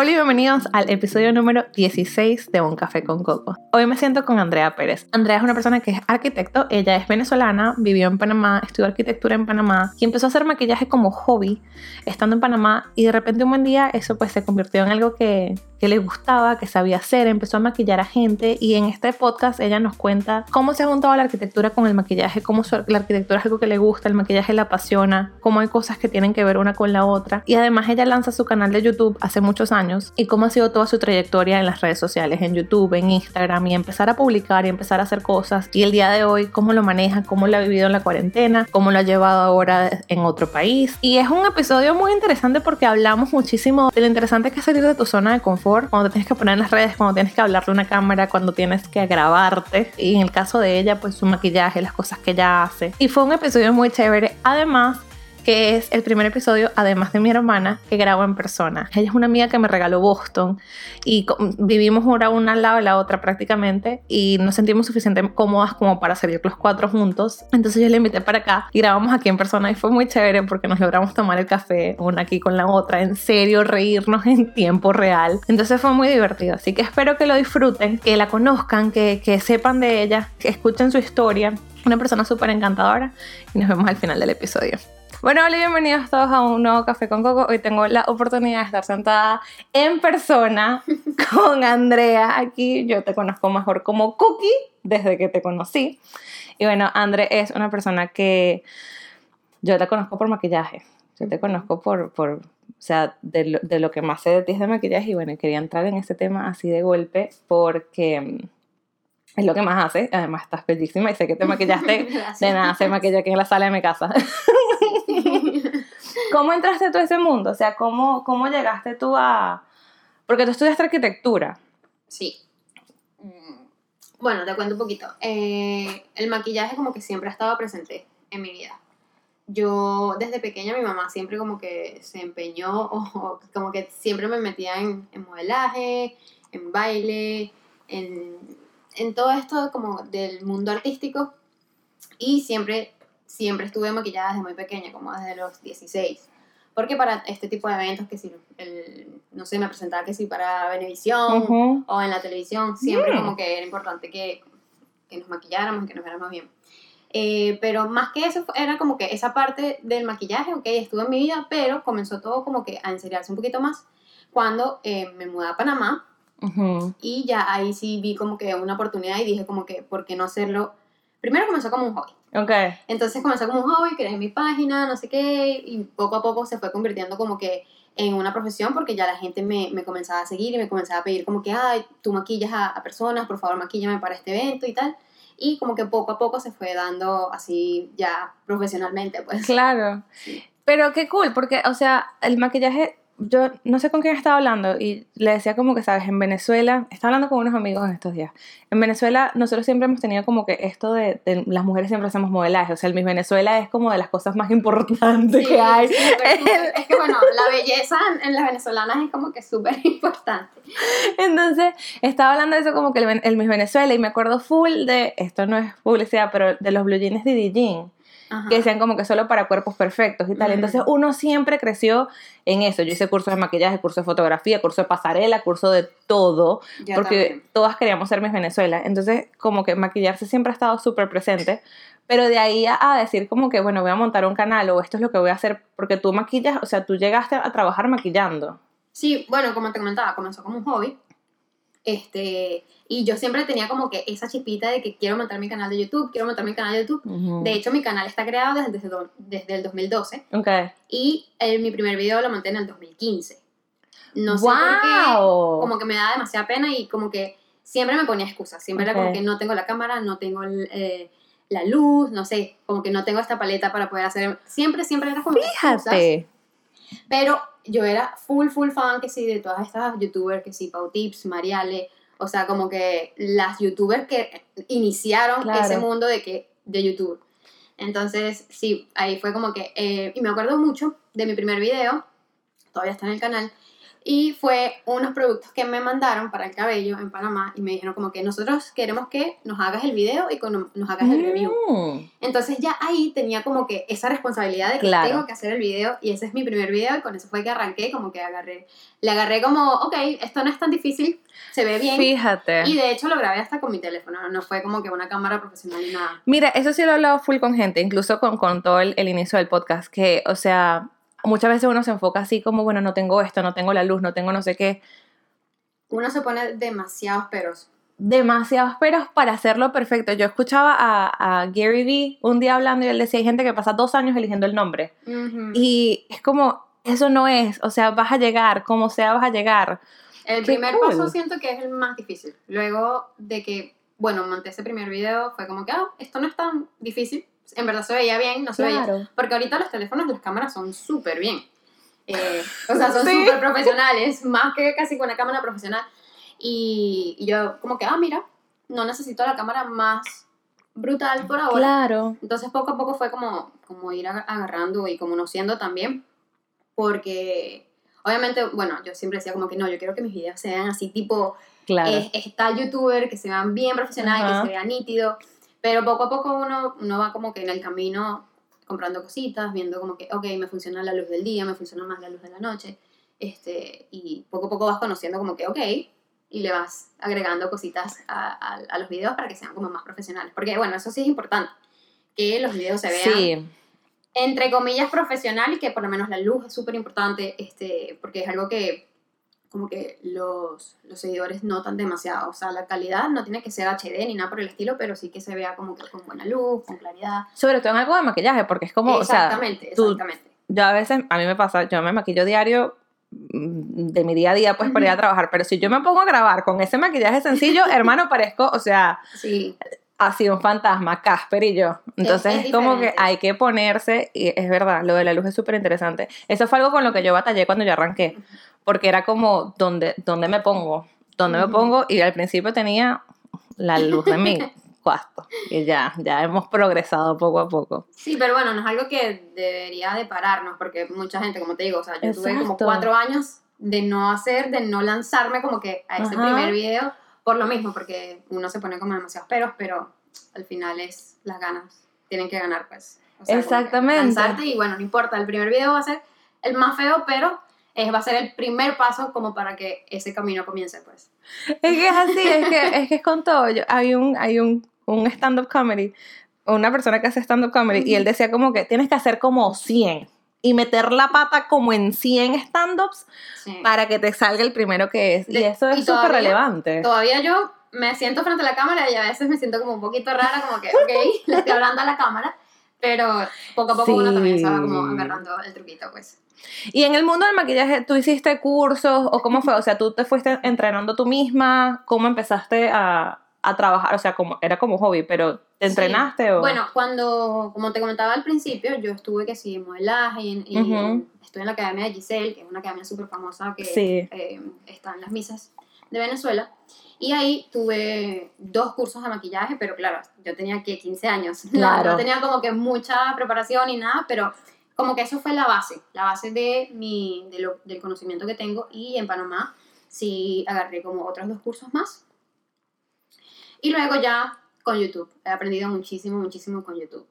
Hola y bienvenidos al episodio número 16 de Un Café con Coco. Hoy me siento con Andrea Pérez. Andrea es una persona que es arquitecto, ella es venezolana, vivió en Panamá, estudió arquitectura en Panamá y empezó a hacer maquillaje como hobby estando en Panamá y de repente un buen día eso pues se convirtió en algo que, que le gustaba, que sabía hacer, empezó a maquillar a gente y en este podcast ella nos cuenta cómo se ha juntado la arquitectura con el maquillaje, cómo la arquitectura es algo que le gusta, el maquillaje la apasiona, cómo hay cosas que tienen que ver una con la otra y además ella lanza su canal de YouTube hace muchos años y cómo ha sido toda su trayectoria en las redes sociales, en YouTube, en Instagram y empezar a publicar y empezar a hacer cosas y el día de hoy cómo lo maneja, cómo lo ha vivido en la cuarentena, cómo lo ha llevado ahora en otro país y es un episodio muy interesante porque hablamos muchísimo de lo interesante que es salir de tu zona de confort cuando te tienes que poner en las redes, cuando tienes que hablarle a una cámara, cuando tienes que grabarte. Y en el caso de ella, pues su maquillaje, las cosas que ella hace. Y fue un episodio muy chévere. Además, que es el primer episodio, además de mi hermana, que grabo en persona. Ella es una amiga que me regaló Boston y vivimos ahora una al lado de la otra prácticamente y nos sentimos suficientemente cómodas como para salir los cuatro juntos. Entonces yo le invité para acá y grabamos aquí en persona y fue muy chévere porque nos logramos tomar el café una aquí con la otra, en serio, reírnos en tiempo real. Entonces fue muy divertido. Así que espero que lo disfruten, que la conozcan, que, que sepan de ella, que escuchen su historia. Una persona súper encantadora y nos vemos al final del episodio. Bueno, hola y bienvenidos todos a un nuevo Café con Coco. Hoy tengo la oportunidad de estar sentada en persona con Andrea aquí. Yo te conozco mejor como Cookie desde que te conocí. Y bueno, Andrea es una persona que yo te conozco por maquillaje. Yo te conozco por, por o sea, de lo, de lo que más sé de ti es de maquillaje. Y bueno, quería entrar en este tema así de golpe porque mm, es lo que más hace. Además, estás bellísima y sé que te maquillaste. de nada, se maquilla aquí en la sala de mi casa. ¿Cómo entraste tú a ese mundo? O sea, ¿cómo, ¿cómo llegaste tú a...? Porque tú estudiaste arquitectura. Sí. Bueno, te cuento un poquito. Eh, el maquillaje como que siempre ha estado presente en mi vida. Yo desde pequeña mi mamá siempre como que se empeñó o como que siempre me metía en, en modelaje, en baile, en, en todo esto como del mundo artístico y siempre siempre estuve maquillada desde muy pequeña, como desde los 16. Porque para este tipo de eventos, que si, el, no sé, me presentaba que si para Venevisión o en la televisión, siempre como que era importante que, que nos maquilláramos que nos viéramos bien. Eh, pero más que eso, era como que esa parte del maquillaje, ok, estuvo en mi vida, pero comenzó todo como que a enseriarse un poquito más cuando eh, me mudé a Panamá. Y ya ahí sí vi como que una oportunidad y dije como que, ¿por qué no hacerlo? Primero comenzó como un hobby. Okay. Entonces comenzó como un hobby, creé mi página, no sé qué, y poco a poco se fue convirtiendo como que en una profesión porque ya la gente me, me comenzaba a seguir y me comenzaba a pedir como que, ay, tú maquillas a, a, personas, por favor maquíllame para este evento y tal. Y como que poco a poco se fue dando así ya profesionalmente, pues. Claro. Pero qué cool, porque, o sea, el maquillaje yo no sé con quién estaba hablando y le decía como que, sabes, en Venezuela, estaba hablando con unos amigos en estos días, en Venezuela nosotros siempre hemos tenido como que esto de, las mujeres siempre hacemos modelaje, o sea, el Miss Venezuela es como de las cosas más importantes que hay. es que bueno, la belleza en, las venezolanas es como que súper importante. Entonces, estaba hablando de eso como que el, el Miss Venezuela y me acuerdo full de, esto no es publicidad, pero de los blue jeans de Dijin que decían como que solo para cuerpos perfectos y tal. Entonces uno siempre creció en eso. Yo hice cursos de maquillaje, curso de fotografía, curso de pasarela, curso de todo, porque todas queríamos ser Miss Venezuela. Entonces como que maquillarse siempre ha estado súper presente. Pero de ahí a, decir como que, bueno, voy a montar un canal o esto es lo que voy a hacer, porque tú maquillas, o sea, tú llegaste a trabajar maquillando. Sí, bueno, como te comentaba, comenzó como un hobby. Este, y yo siempre tenía como que esa chipita de que quiero montar mi canal de YouTube, quiero montar mi canal de YouTube. De hecho, mi canal está creado desde, desde, el 2012. Okay. Y el, mi primer video lo monté en el 2015. No sé por qué, como que me da demasiada pena y como que siempre me ponía excusas. Siempre era como que no tengo la cámara, no tengo eh, la luz, no sé, como que no tengo esta paleta para poder hacer. Siempre, siempre era como Fíjate. Pero yo era full, full fan que sí de todas estas youtubers, que sí, Pau Tips, Mariale o sea, como que las youtubers que iniciaron ese mundo de, que, de YouTube. Entonces, sí, ahí fue como que... Eh, y me acuerdo mucho de mi primer video, todavía está en el canal, Y fue unos productos que me mandaron para el cabello en Panamá y me dijeron como que nosotros queremos que nos hagas el video y con- nos hagas el review. Mm. Entonces ya ahí tenía como que esa responsabilidad de que Claro. tengo que hacer el video y ese es mi primer video y con eso fue que arranqué, como que agarré, le agarré como, ok, esto no es tan difícil, se ve bien. Fíjate. Y de hecho lo grabé hasta con mi teléfono, no fue como que una cámara profesional ni nada. Mira, eso sí lo he hablado full con gente, incluso con, con todo el, el inicio del podcast, que, o sea, muchas veces uno se enfoca así como, bueno, no tengo esto, no tengo la luz, no tengo no sé qué. Uno se pone demasiados peros. Demasiados peros para hacerlo perfecto. Yo escuchaba a, a Gary Vee un día hablando y él decía, hay gente que pasa dos años eligiendo el nombre. Y es como, eso no es, o sea, vas a llegar, como sea, vas a llegar. El Qué primer cool. paso siento que es el más difícil. Luego de que, bueno, monté ese primer video, fue como que, ah, esto no es tan difícil. En verdad se veía bien, no se veía. Porque ahorita los teléfonos, las cámaras son súper bien. Eh, o sea, son Sí. súper profesionales, más que casi con una cámara profesional. Y, y yo como que, ah, mira, no necesito la cámara más brutal por ahora. Claro. Entonces poco a poco fue como, como ir aga- agarrando y conociendo también, porque obviamente, bueno, yo siempre decía como que no, yo quiero que mis videos sean así tipo, Claro. es, está youtuber, que se vean bien profesional, que se vea nítido, pero poco a poco uno, uno va como que en el camino comprando cositas, viendo como que, ok, me funciona la luz del día, me funciona más la luz de la noche, este, y poco a poco vas conociendo como que, ok, y le vas agregando cositas a, a- a los videos para que sean como más profesionales. Porque, bueno, eso sí es importante, que los videos se vean, Sí, entre comillas, profesional y que por lo menos la luz es súper importante, este, porque es algo que como que los, los seguidores notan demasiado. O sea, la calidad no tiene que ser HD ni nada por el estilo, pero sí que se vea como que con buena luz, con claridad. sobre todo en algo de maquillaje, porque es como, o sea, exactamente, tú- exactamente. yo a veces, a mí me pasa, yo me maquillo diario mm, de mi día a día pues para ir a trabajar, pero si yo me pongo a grabar con ese maquillaje sencillo, hermano, parezco, o sea, Sí, así un fantasma, Casper y yo. Entonces es, es como que hay que ponerse, y es verdad, lo de la luz es súper interesante. Eso fue algo con lo que yo batallé cuando yo arranqué, porque era como, ¿dónde, dónde me pongo? ¿Dónde me Ujú. pongo? Y al principio tenía la luz de mi cuarto. Y ya, ya hemos progresado poco a poco. sí, pero bueno, no es algo que debería de pararnos, porque mucha gente, como te digo, o sea, yo tuve como Exacto. cuatro años de no hacer, de no lanzarme como que a ese Ajá. primer video, por lo mismo, porque uno se pone como demasiados peros, pero al final es las ganas, tienen que ganar, pues. O sea, Exactamente. Y bueno, no importa, el primer video va a ser el más feo, pero es, va a ser el primer paso como para que ese camino comience, pues. Es que es así, es que es, que es con todo. Yo- hay un, hay un, un stand-up comedy, una persona que hace stand-up comedy, y él decía como que tienes que hacer como 100 y meter la pata como en 100 stand-ups Sí. para que te salga el primero que es. Y De- eso y es súper relevante. Todavía yo me siento frente a la cámara y a veces me siento como un poquito rara, como que, ok, le estoy hablando a la cámara, pero poco a poco uno también se va como Sí. agarrando el truquito, pues. Y en el mundo del maquillaje, ¿tú hiciste cursos o cómo fue? O sea, ¿tú te fuiste entrenando tú misma? ¿Cómo empezaste a, a trabajar? O sea, como, era como hobby, pero ¿te Sí. entrenaste o...? Bueno, cuando, como te comentaba al principio, yo estuve que sí en modelaje y, y Ujú. en- estuve en la Academia de Giselle, que es una academia súper famosa que Sí. eh, está en las misas de Venezuela. Y ahí tuve dos cursos de maquillaje, pero claro, yo tenía que 15 años. No- Claro. No, tenía como que mucha preparación ni nada, pero como que eso fue la base, la base de mi, de lo- del conocimiento que tengo. Y en Panamá sí agarré como otros dos cursos más. Y luego ya con YouTube. He aprendido muchísimo, muchísimo con YouTube.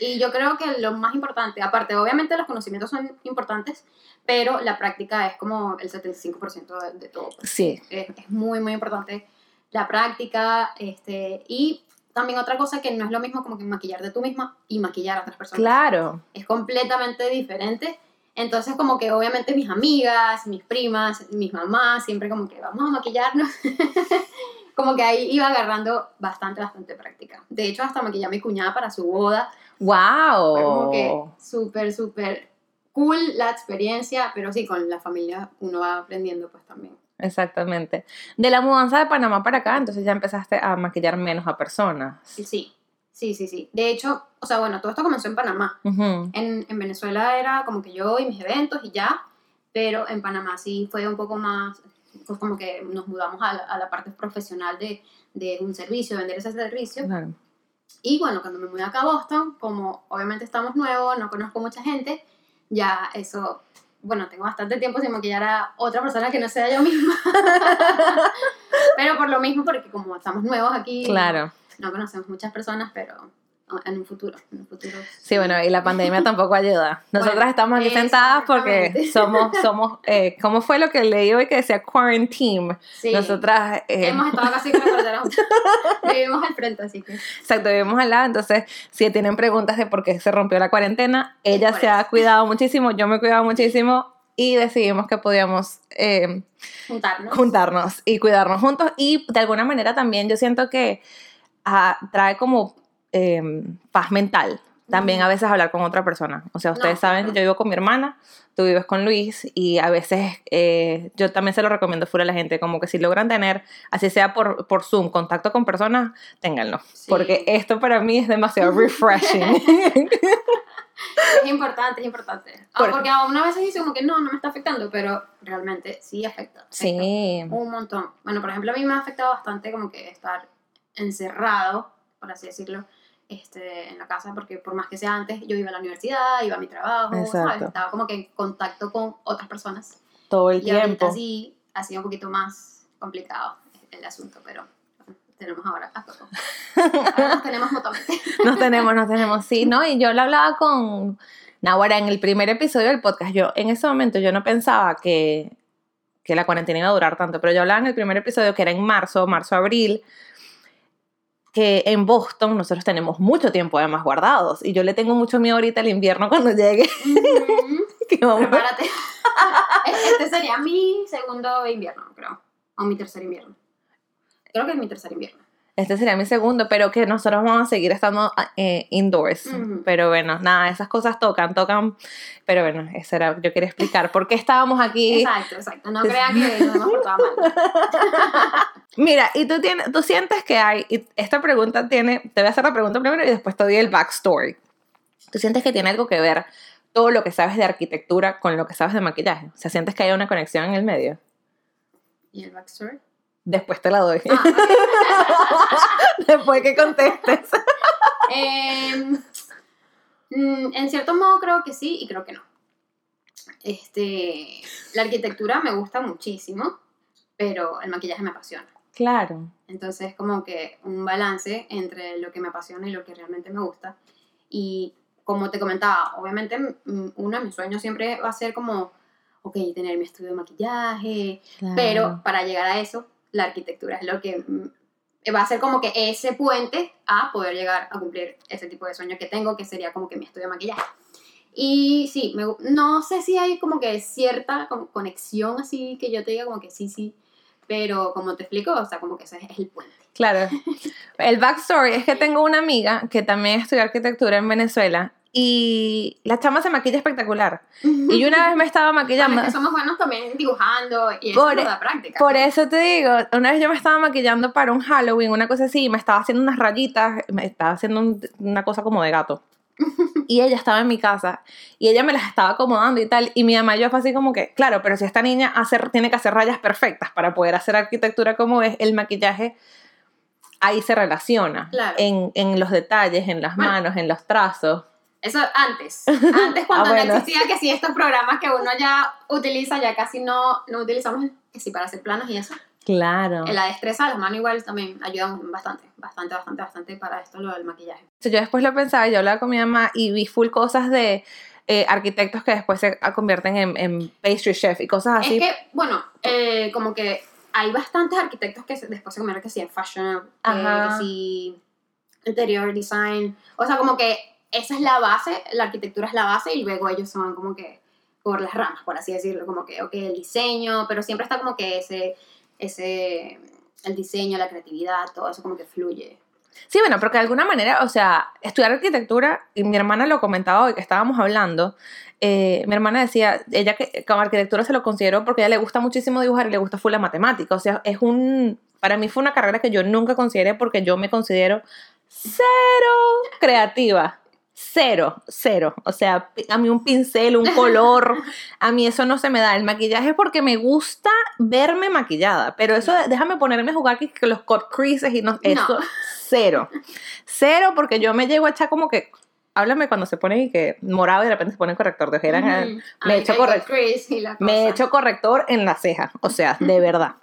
Y yo creo que lo más importante, aparte, obviamente los conocimientos son importantes, pero la práctica es como el 75% de, de todo. pues. Sí. Es, es muy, muy importante la práctica. Este, y también otra cosa que no es lo mismo como que maquillar de tú misma y maquillar a otras personas. Claro. Es completamente diferente. Entonces como que obviamente mis amigas, mis primas, mis mamás, siempre como que vamos a maquillarnos. como que ahí iba agarrando bastante, bastante práctica. De hecho, hasta maquillé a mi cuñada para su boda. ¡Wow! Fue como que súper, súper cool la experiencia, pero sí, con la familia uno va aprendiendo pues también. Exactamente. De la mudanza de Panamá para acá, entonces ya empezaste a maquillar menos a personas. Sí, sí, sí, sí. De hecho, o sea, bueno, todo esto comenzó en Panamá. Ujú. En, en Venezuela era como que yo y mis eventos y ya, pero en Panamá sí fue un poco más, pues como que nos mudamos a la, a la parte profesional de, de un servicio, vender ese servicio. Claro. Y bueno, cuando me mudé acá a Boston, como obviamente estamos nuevos, no conozco mucha gente, ya eso bueno, tengo bastante tiempo sin maquillar a otra persona que no sea yo misma. pero por lo mismo, porque como estamos nuevos aquí, Claro. no conocemos muchas personas, pero en un futuro, en un futuro. Sí, bueno, y la pandemia tampoco ayuda. Nosotras Bueno, estamos aquí sentadas porque somos, somos, eh, ¿cómo fue lo que leí hoy que decía quarantine? Sí. Nosotras, eh, Hemos estado casi con. Vivimos al frente, así que. exacto, vivimos al lado, entonces si tienen preguntas de por qué se rompió la cuarentena, ella se ha cuidado muchísimo, yo me he cuidado muchísimo y decidimos que podíamos eh, Juntarnos. juntarnos y cuidarnos juntos y de alguna manera también yo siento que ah, trae como eh, paz mental también a veces hablar con otra persona. O sea, ustedes No, saben claro. que yo vivo con mi hermana, tú vives con Luis y a veces eh, yo también se lo recomiendo fuera a la gente, como que si logran tener, así sea por, por Zoom, contacto con personas, ténganlo. Sí. Porque esto para mí es demasiado refreshing. Es importante, es importante. Ah, Por- porque a una vez dice como que no, no me está afectando, pero realmente sí afecta. afecta sí. Un montón. Bueno, por ejemplo, a mí me ha afectado bastante como que estar encerrado, por así decirlo, este, en la casa, porque por más que sea antes, yo iba a la universidad, iba a mi trabajo. ¿sabes? Estaba como que en contacto con otras personas. Todo el y ahorita tiempo. sí ha sido un poquito más complicado el asunto, pero tenemos ahora a Coco. Ahora nos tenemos mutuamente. Nos tenemos, nos tenemos, sí, ¿no? Y yo lo hablaba con Nahuara en el primer episodio del podcast. Yo, en ese momento, yo no pensaba que, que la cuarentena iba a durar tanto, pero yo hablaba en el primer episodio, que era en marzo, marzo-abril, que en Boston nosotros tenemos mucho tiempo además guardados. Y yo le tengo mucho miedo ahorita al invierno cuando llegue. Que vamos a- Prepárate. Este sería mi segundo invierno, creo. O mi tercer invierno. Creo que es mi tercer invierno. Este sería mi segundo, pero que nosotros vamos a seguir estando eh, indoors. Ujú. Pero bueno, nada, esas cosas tocan, tocan. Pero bueno, eso era, yo quería explicar por qué estábamos aquí. Exacto, exacto. No crean que nos hemos portado mal. Mira, y tú, tienes, tú sientes que hay, y esta pregunta tiene, te voy a hacer la pregunta primero y después te doy el backstory. ¿Tú sientes que tiene algo que ver todo lo que sabes de arquitectura con lo que sabes de maquillaje? O sea, ¿sientes que hay una conexión en el medio? ¿Y el backstory? Después te la doy. Ah, después que contestes. Em, mm, en cierto modo creo que sí y creo que no. Este, la arquitectura me gusta muchísimo, pero el maquillaje me apasiona. Claro. Entonces, como que un balance entre lo que me apasiona y lo que realmente me gusta. Y como te comentaba, obviamente mm, uno de mis sueños siempre va a ser como, ok, tener mi estudio de maquillaje, pero para llegar a eso, la arquitectura es lo que mm, va a ser como que ese puente a poder llegar a cumplir ese tipo de sueño que tengo, que sería como que mi estudio de maquillaje. Y sí, no sé si hay como que cierta conexión así que yo te diga como que sí, sí, pero como te explico, o sea, como que ese es el puente. Claro. El backstory es que tengo una amiga que también estudió arquitectura en Venezuela y la chama se maquilla espectacular. Y yo una vez me estaba Bueno, maquillando. es que somos buenos también dibujando y eso Por- es la práctica. Por eso te digo, una vez yo me estaba maquillando para un Halloween, una cosa así, y me estaba haciendo unas rayitas, me estaba haciendo un- una cosa como de gato. Y ella estaba en mi casa y ella me las estaba acomodando y tal. Y mi mamá y yo fue así como que, claro, pero si esta niña hace, tiene que hacer rayas perfectas para poder hacer arquitectura como es, el maquillaje ahí se relaciona. Claro. En, en los detalles, en las Bueno. manos, en los trazos. Eso antes. Antes cuando Ah, bueno. no existía que si estos programas que uno ya utiliza, ya casi no, no utilizamos que si para hacer planos y eso. Claro. La destreza de las manos igual también ayuda bastante, bastante, bastante, bastante para esto lo del maquillaje. Yo después lo pensaba, yo hablaba con mi mamá y vi full cosas de eh, arquitectos que después se convierten en, en pastry chef y cosas así. Es que, bueno, eh, como que hay bastantes arquitectos que después se convierten que sí en fashion, que, Ajá. que sí interior design, o sea, como que esa es la base, la arquitectura es la base y luego ellos son como que por las ramas, por así decirlo, como que, ok, el diseño, pero siempre está como que ese, ese, el diseño, la creatividad, todo eso como que fluye. Sí, bueno, porque de alguna manera, o sea, estudiar arquitectura, y mi hermana lo comentaba hoy que estábamos hablando, eh, mi hermana decía, ella que como arquitectura se lo consideró porque ella le gusta muchísimo dibujar y le gusta full la matemática, o sea, es un, para mí fue una carrera que yo nunca consideré porque yo me considero cero creativa. Cero, cero. O sea, a mí un pincel, un color, a mí eso no se me da. El maquillaje es porque me gusta verme maquillada, pero eso, déjame ponerme a jugar que, los cut creases y no, eso, cero. Cero, porque yo me llego a echar como que háblame cuando se pone y que morado y de repente se pone corrector de ojera. Ujú. Me ay, corrector. Me hecho corrector en la ceja, o sea, de verdad.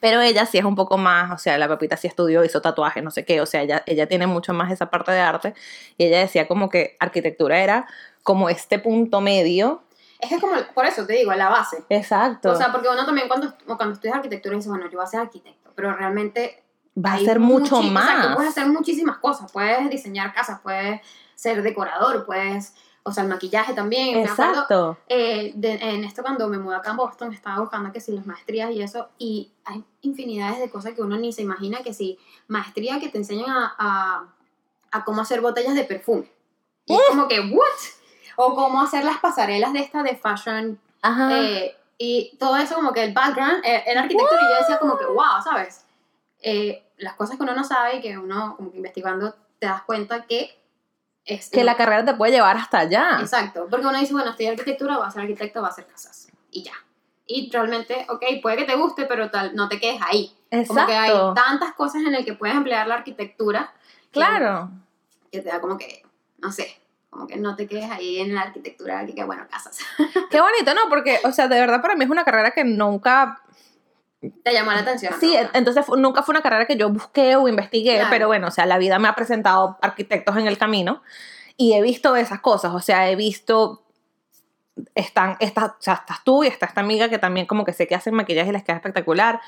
Pero ella sí es un poco más, o sea, la papita sí estudió, hizo tatuaje, no sé qué, o sea, ella, ella tiene mucho más esa parte de arte y ella decía como que arquitectura era como este punto medio. Es que es como, por eso te digo, la base. Exacto. O sea, porque uno también cuando, cuando estudias arquitectura dice, bueno, yo voy a ser arquitecto, pero realmente Va a ser mucho más. Exacto, puedes hacer muchísimas cosas. Puedes diseñar casas, puedes ser decorador, puedes, o sea, el maquillaje también. Me acuerdo, Exacto. eh, de- en esto cuando me mudé acá en Boston, estaba buscando que si las maestrías y eso, y hay infinidades de cosas que uno ni se imagina que si maestría que te enseñan a, a, a cómo hacer botellas de perfume. Y es como que, ¿what? O cómo hacer las pasarelas de esta de fashion Ajá. eh, y todo eso como que el background eh, en arquitectura y yo decía como que wow, ¿sabes? Eh, las cosas que uno no sabe y que uno como que investigando te das cuenta que es que la carrera te puede llevar hasta allá. exacto, porque uno dice, bueno, estudiar arquitectura, va a ser arquitecto, va a hacer casas y ya. Y realmente, ok, puede que te guste, pero tal, no te quedes ahí. Como que hay Exacto. tantas cosas en las que puedes emplear la arquitectura que- Claro. que te da como que, no sé, como que no te quedes ahí en la arquitectura que, que bueno, casas. Qué bonito, ¿no? Porque, o sea, de verdad para mí es una carrera que nunca te llamó la atención. Sí, ¿no? en- entonces nunca fue una carrera que yo busqué o investigué, Claro. pero bueno, o sea, la vida me ha presentado arquitectos en el camino y he visto esas cosas, o sea, he visto, están, estas, o sea, estás tú y está esta amiga que también como que sé que hacen maquillaje y les queda espectacular.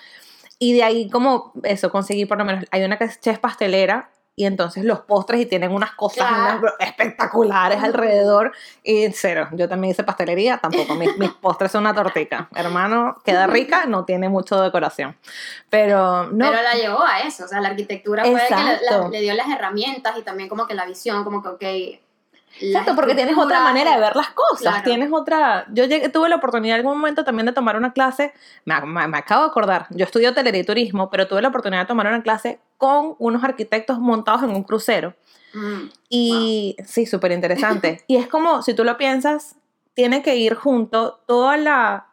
Y de ahí como eso, conseguí por lo menos, hay una que es chef pastelera y entonces los postres y tienen unas cosas Claro. unas espectaculares alrededor y cero, yo también hice pastelería, tampoco, mis, mis postres son una tortica, hermano, queda rica, no tiene mucho decoración, pero no, Pero la llevó a eso, o sea, la arquitectura fue que le, la- le dio las herramientas y también como que la visión, como que, ok. Exacto, porque tienes otra manera de ver las cosas, Claro. tienes otra... Yo llegué, tuve la oportunidad en algún momento también de tomar una clase, me, me- me acabo de acordar, yo estudio hotelería y turismo, pero tuve la oportunidad de tomar una clase con unos arquitectos montados en un crucero. Mm, Y sí, súper interesante. y es como, si tú lo piensas, tiene que ir junto toda la...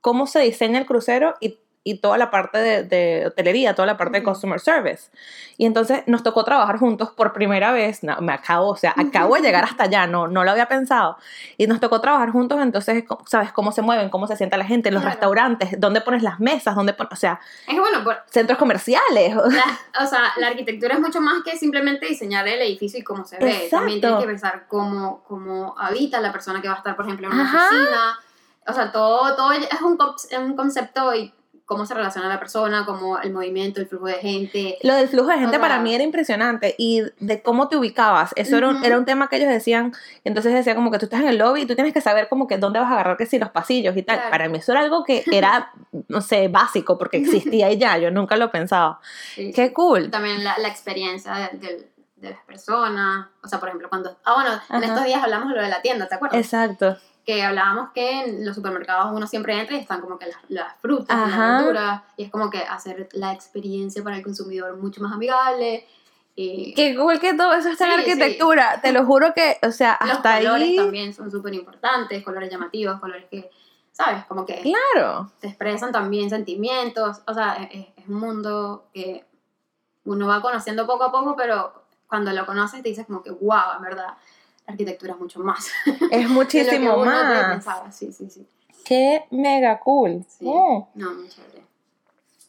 cómo se diseña el crucero y, y toda la parte de, de hotelería, toda la parte de Ujú. customer service. Y entonces nos tocó trabajar juntos por primera vez. No, me acabo, o sea, acabo de llegar hasta allá, no, no lo había pensado. Y nos tocó trabajar juntos, entonces, ¿sabes cómo se mueven? ¿Cómo se sienta la gente? Los Claro. restaurantes, ¿dónde pones las mesas? ¿Dónde pon- o sea, Es bueno, por- centros comerciales. la, o sea, la arquitectura es mucho más que simplemente diseñar el edificio y cómo se ve. Exacto. También tienes que pensar cómo, cómo habita la persona que va a estar, por ejemplo, en una Ajá. oficina. O sea, todo, todo es un, un concepto y cómo se relaciona la persona, como el movimiento, el flujo de gente. Lo del flujo de gente O para sea- mí era impresionante y de cómo te ubicabas. Eso era, un, era un tema que ellos decían. Entonces decía como que tú estás en el lobby y tú tienes que saber como que dónde vas a agarrar que si los pasillos y tal. Claro. Para mí eso era algo que era, no sé, básico porque existía y ya. Yo nunca lo pensaba. Sí. Qué cool. también la, la experiencia de, de- de las personas. O sea, por ejemplo, cuando. Ah, bueno, en Ajá. estos días hablamos de lo de la tienda, ¿te acuerdas? Exacto. Que hablábamos que en los supermercados uno siempre entra y están como que las, las frutas, Ajá. las verduras. Y es como que hacer la experiencia para el consumidor mucho más amigable. Y Qué cool que todo eso está en Sí, sí. arquitectura. Te lo juro que, o sea, los hasta colores ahí. también son súper importantes, colores llamativos, colores que, ¿sabes? Como que Claro. te expresan también sentimientos. O sea, es, es un mundo que uno va conociendo poco a poco, pero cuando lo conoces te dices como que, wow, en verdad, arquitectura es mucho más. Es que muchísimo más. pensaba. Sí, sí, sí. Qué mega cool. Sí. Oh. No, muy chévere.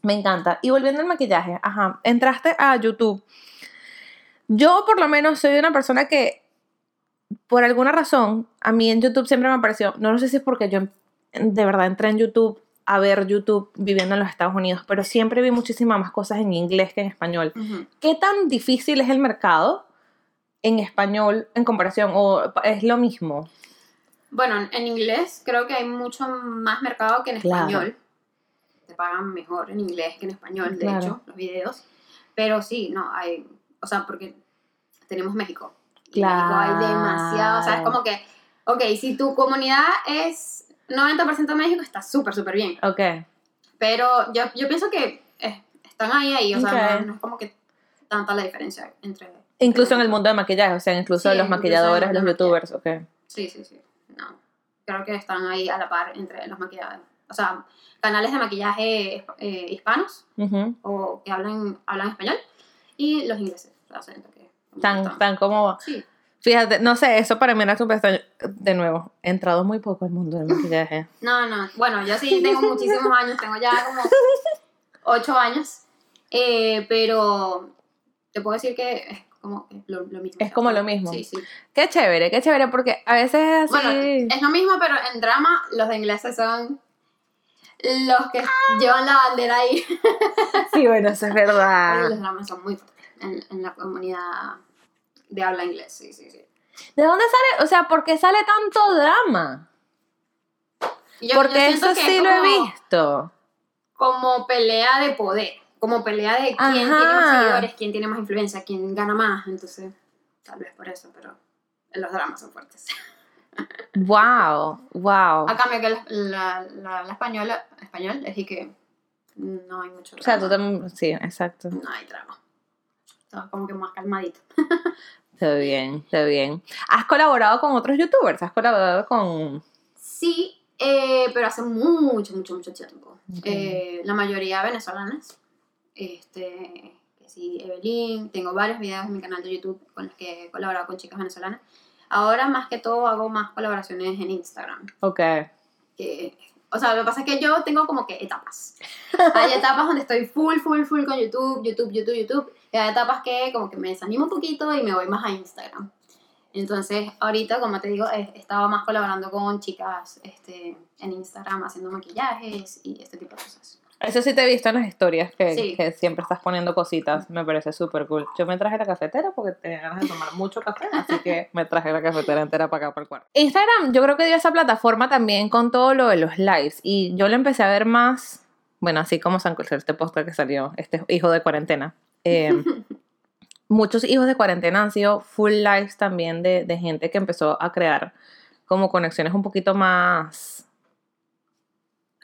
Me encanta. Y volviendo al maquillaje, ajá, entraste a YouTube. Yo por lo menos soy una persona que, por alguna razón, a mí en YouTube siempre me pareció, no sé si es porque yo de verdad entré en YouTube a ver YouTube viviendo en los Estados Unidos, pero siempre vi muchísimas más cosas en inglés que en español. ¿Qué tan difícil es el mercado en español en comparación? ¿O es lo mismo? Bueno, en inglés creo que hay mucho más mercado que en Claro. español. Te pagan mejor en inglés que en español, de Claro. hecho, los videos. Pero sí, no, hay, o sea, porque tenemos México. Y México hay demasiado, o sea, es Claro. como que, ok, si tu comunidad es 90% México, está súper, súper bien. Ok. Pero yo, yo pienso que eh, están ahí, ahí, o sea, Ok. no, no es como que tanta la diferencia entre... Incluso en el mundo de maquillaje, o sea, incluso Sí, los maquilladores, los youtubers, ok. Sí, sí, sí. No. Creo que están ahí a la par entre los maquillajes. O sea, canales de maquillaje eh, hispanos Ujú. o que hablan, hablan español y los ingleses. O sea, que Tan, están- tan como... Sí, Fíjate, no sé, eso para mí era súper extraño. De nuevo, he entrado muy poco al mundo del maquillaje. No, no. Bueno, yo sí tengo muchísimos años, tengo ya como ocho años. Eh, pero te puedo decir que como que lo, lo mismo. Es como lo mismo. Sí, sí. Qué chévere, qué chévere, porque a veces es así. Bueno, es lo mismo, pero en drama los de ingleses son los que llevan la bandera ahí. Sí, bueno, eso es Pero verdad. los dramas son muy fuertes en, en la comunidad de habla inglés, sí, sí, sí. ¿De dónde sale? O sea, ¿por qué sale tanto drama? Yo- Porque yo eso sí lo he visto. Como pelea de poder, como pelea de quién tiene más Ajá. seguidores, quién tiene más influencia, quién gana más, entonces tal vez por eso, pero los dramas son fuertes. Wow, wow. A cambio que la, la, la, la española, español, es que no hay mucho O sea, tú drama. también. Sí, exacto. No hay drama. Todo como que más calmadito. Está bien, está bien. ¿Has colaborado con otros youtubers? ¿Has colaborado con.? Sí, eh, pero hace mucho, mucho, mucho tiempo. Ok. Eh, la mayoría venezolanas. Este, que sí, Evelyn. Tengo varios videos en mi canal de YouTube con los que he colaborado con chicas venezolanas. Ahora, más que todo, hago más colaboraciones en Instagram. Ok. que- o sea, lo que pasa es que yo tengo como que etapas. Hay etapas donde estoy full, full, full con YouTube, YouTube, YouTube, YouTube. Y hay etapas que como que me desanimo un poquito y me voy más a Instagram. Entonces, ahorita, como te digo, he estado más colaborando con chicas este, en Instagram haciendo maquillajes y este tipo de cosas. Eso sí te he visto en las historias que, Sí. que siempre estás poniendo cositas. Me parece súper cool. Yo me traje la cafetera porque tenía ganas de tomar mucho café, así que me traje la cafetera entera para acá, para el cuarto. Instagram, yo creo que dio esa plataforma también con todo lo de los lives. Y yo lo empecé a ver más, bueno, así como San Cristóbal, este podcast que salió, este hijo de cuarentena. Eh, muchos hijos de cuarentena han sido full lives también de, de gente que empezó a crear como conexiones un poquito más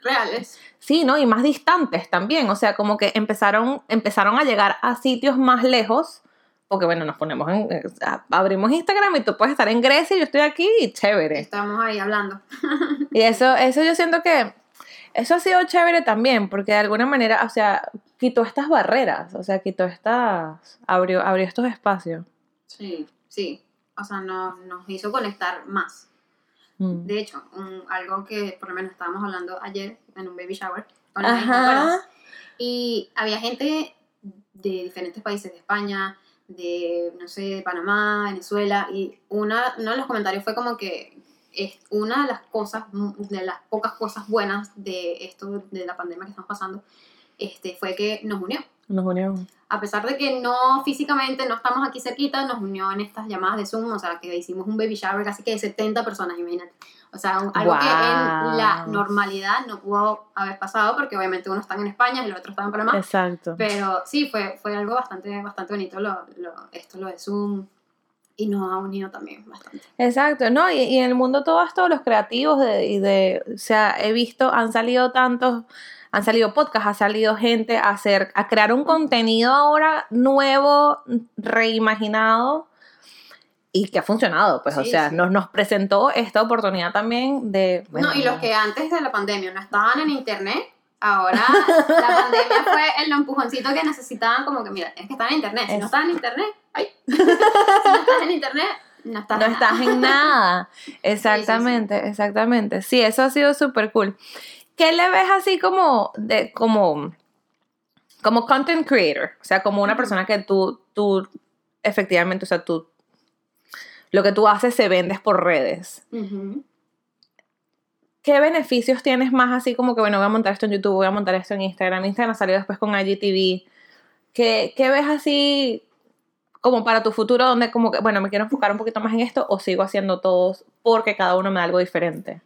Reales. Sí, ¿no? Y más distantes también. O sea, como que empezaron, empezaron a llegar a sitios más lejos. Porque bueno, nos ponemos en. eh, abrimos Instagram y tú puedes estar en Grecia y yo estoy aquí y chévere. Estamos ahí hablando. Y eso, eso yo siento que. Eso ha sido chévere también, porque de alguna manera, o sea, quitó estas barreras, o sea, quitó estas. abrió, abrió estos espacios. Sí, sí. O sea, nos, nos hizo conectar más. Mm. De hecho, un- algo que por lo menos estábamos hablando ayer en un baby shower. Y había gente de diferentes países, de España, de, no sé, de Panamá, Venezuela, y una, uno de los comentarios fue como que es una de las cosas, de las pocas cosas buenas de esto, de la pandemia que estamos pasando, este, fue que nos unió. Nos unió. A pesar de que no físicamente no estamos aquí cerquita, nos unió en estas llamadas de Zoom, o sea, que hicimos un baby shower casi que de 70 personas, imagínate. O sea, un- algo que en la normalidad no pudo haber pasado porque obviamente uno está en España y el otro está en Panamá. Exacto. Pero sí, fue, fue algo bastante, bastante bonito lo, lo- esto, lo de Zoom. Y nos ha unido también bastante. Exacto, ¿no? Y, y en el mundo todo esto, los creativos de, y de, o sea, he visto, han salido tantos, han salido podcasts, ha salido gente a hacer, a crear un contenido ahora nuevo, reimaginado y que ha funcionado, pues, o Sí, sea, sí. nos, nos presentó esta oportunidad también de... bueno, no, y los que antes de la pandemia no estaban en internet, ahora la pandemia fue el empujoncito que necesitaban, como que, mira, es que están en internet. Si Es- no estás en internet, ay. si no estás en internet, no estás no en estás nada. en nada. Exactamente, exactamente. Sí, eso ha sido súper cool. ¿Qué le ves así como de como como content creator? O sea, como una persona que tú tú efectivamente, o sea, tú lo que tú haces se vendes por redes. Ujú. ¿Qué beneficios tienes más así como que bueno, voy a montar esto en YouTube, voy a montar esto en Instagram, Instagram salió después con IGTV? ¿Qué, qué ves así como para tu futuro donde como que, bueno, me quiero enfocar un poquito más en esto o sigo haciendo todos porque cada uno me da algo diferente?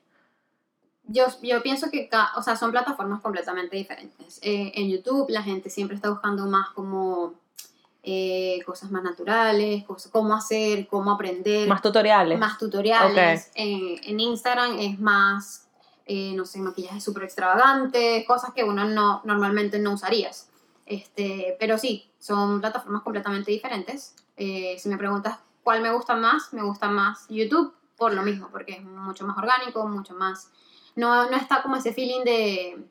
Yo, yo pienso que, o sea, son plataformas completamente diferentes. Eh, en YouTube la gente siempre está buscando más como eh, cosas más naturales, cosas, cómo hacer, cómo aprender, Más tutoriales. más tutoriales. Eh, en Instagram es más, eh, no sé, maquillaje súper extravagante, cosas que uno no, normalmente no usarías. Este, pero sí, son plataformas completamente diferentes. Si me preguntas cuál me gusta más, me gusta más YouTube por lo mismo, porque es mucho más orgánico, mucho más... No, no está como ese feeling de...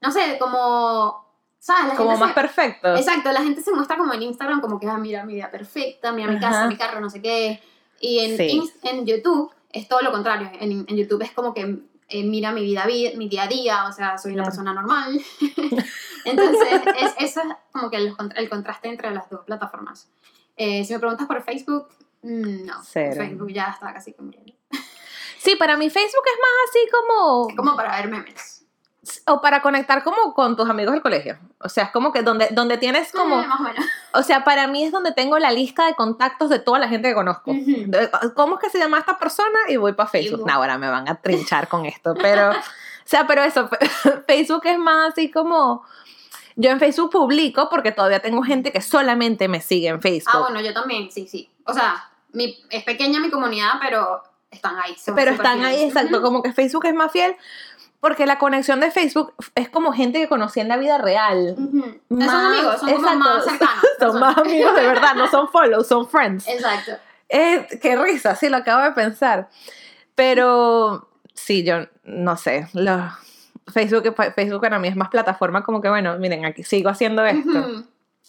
No sé, como ¿Sabes? La Como gente más se- perfecto. Exacto, la gente se muestra como en Instagram como que, ah, mira mi vida perfecta, mira mi casa, Ajá. mi carro, no sé qué. Y en, Sí. En YouTube es todo lo contrario. En, en YouTube es como que eh, mira mi vida, vi- mi día a día, o sea, soy una Claro. persona normal. Entonces, es, eso es como que el contraste entre las dos plataformas. Eh, si me preguntas por Facebook, mm, no. Cero. Facebook ya está casi que muriendo. Sí, para mí Facebook es más así como... Es como para ver memes. O para conectar como con tus amigos del colegio. O sea, es como que donde, donde tienes como... Eh, más o menos. O sea, para mí es donde tengo la lista de contactos de toda la gente que conozco. De- ¿Cómo es que se llama esta persona? Y voy para Facebook. voy. No, ahora me van a trinchar con esto. Pero, o sea, pero eso, Facebook es más así como... Yo en Facebook publico porque todavía tengo gente que solamente me sigue en Facebook. Ah, bueno, yo también, sí, sí. O sea, mi, es pequeña mi comunidad, pero están ahí. son pero están ahí, exacto, como que Facebook es más fiel porque la conexión de Facebook es como gente que conocí en la vida real. Ujú. son Más- amigos, son como más cercanos. Son más amigos de verdad, no son follows, son friends. Exacto. Eh, qué risa, sí, lo acabo de pensar. Pero sí, yo no sé. Lo, Facebook, Facebook para mí es más plataforma, como que bueno, miren, aquí sigo haciendo esto.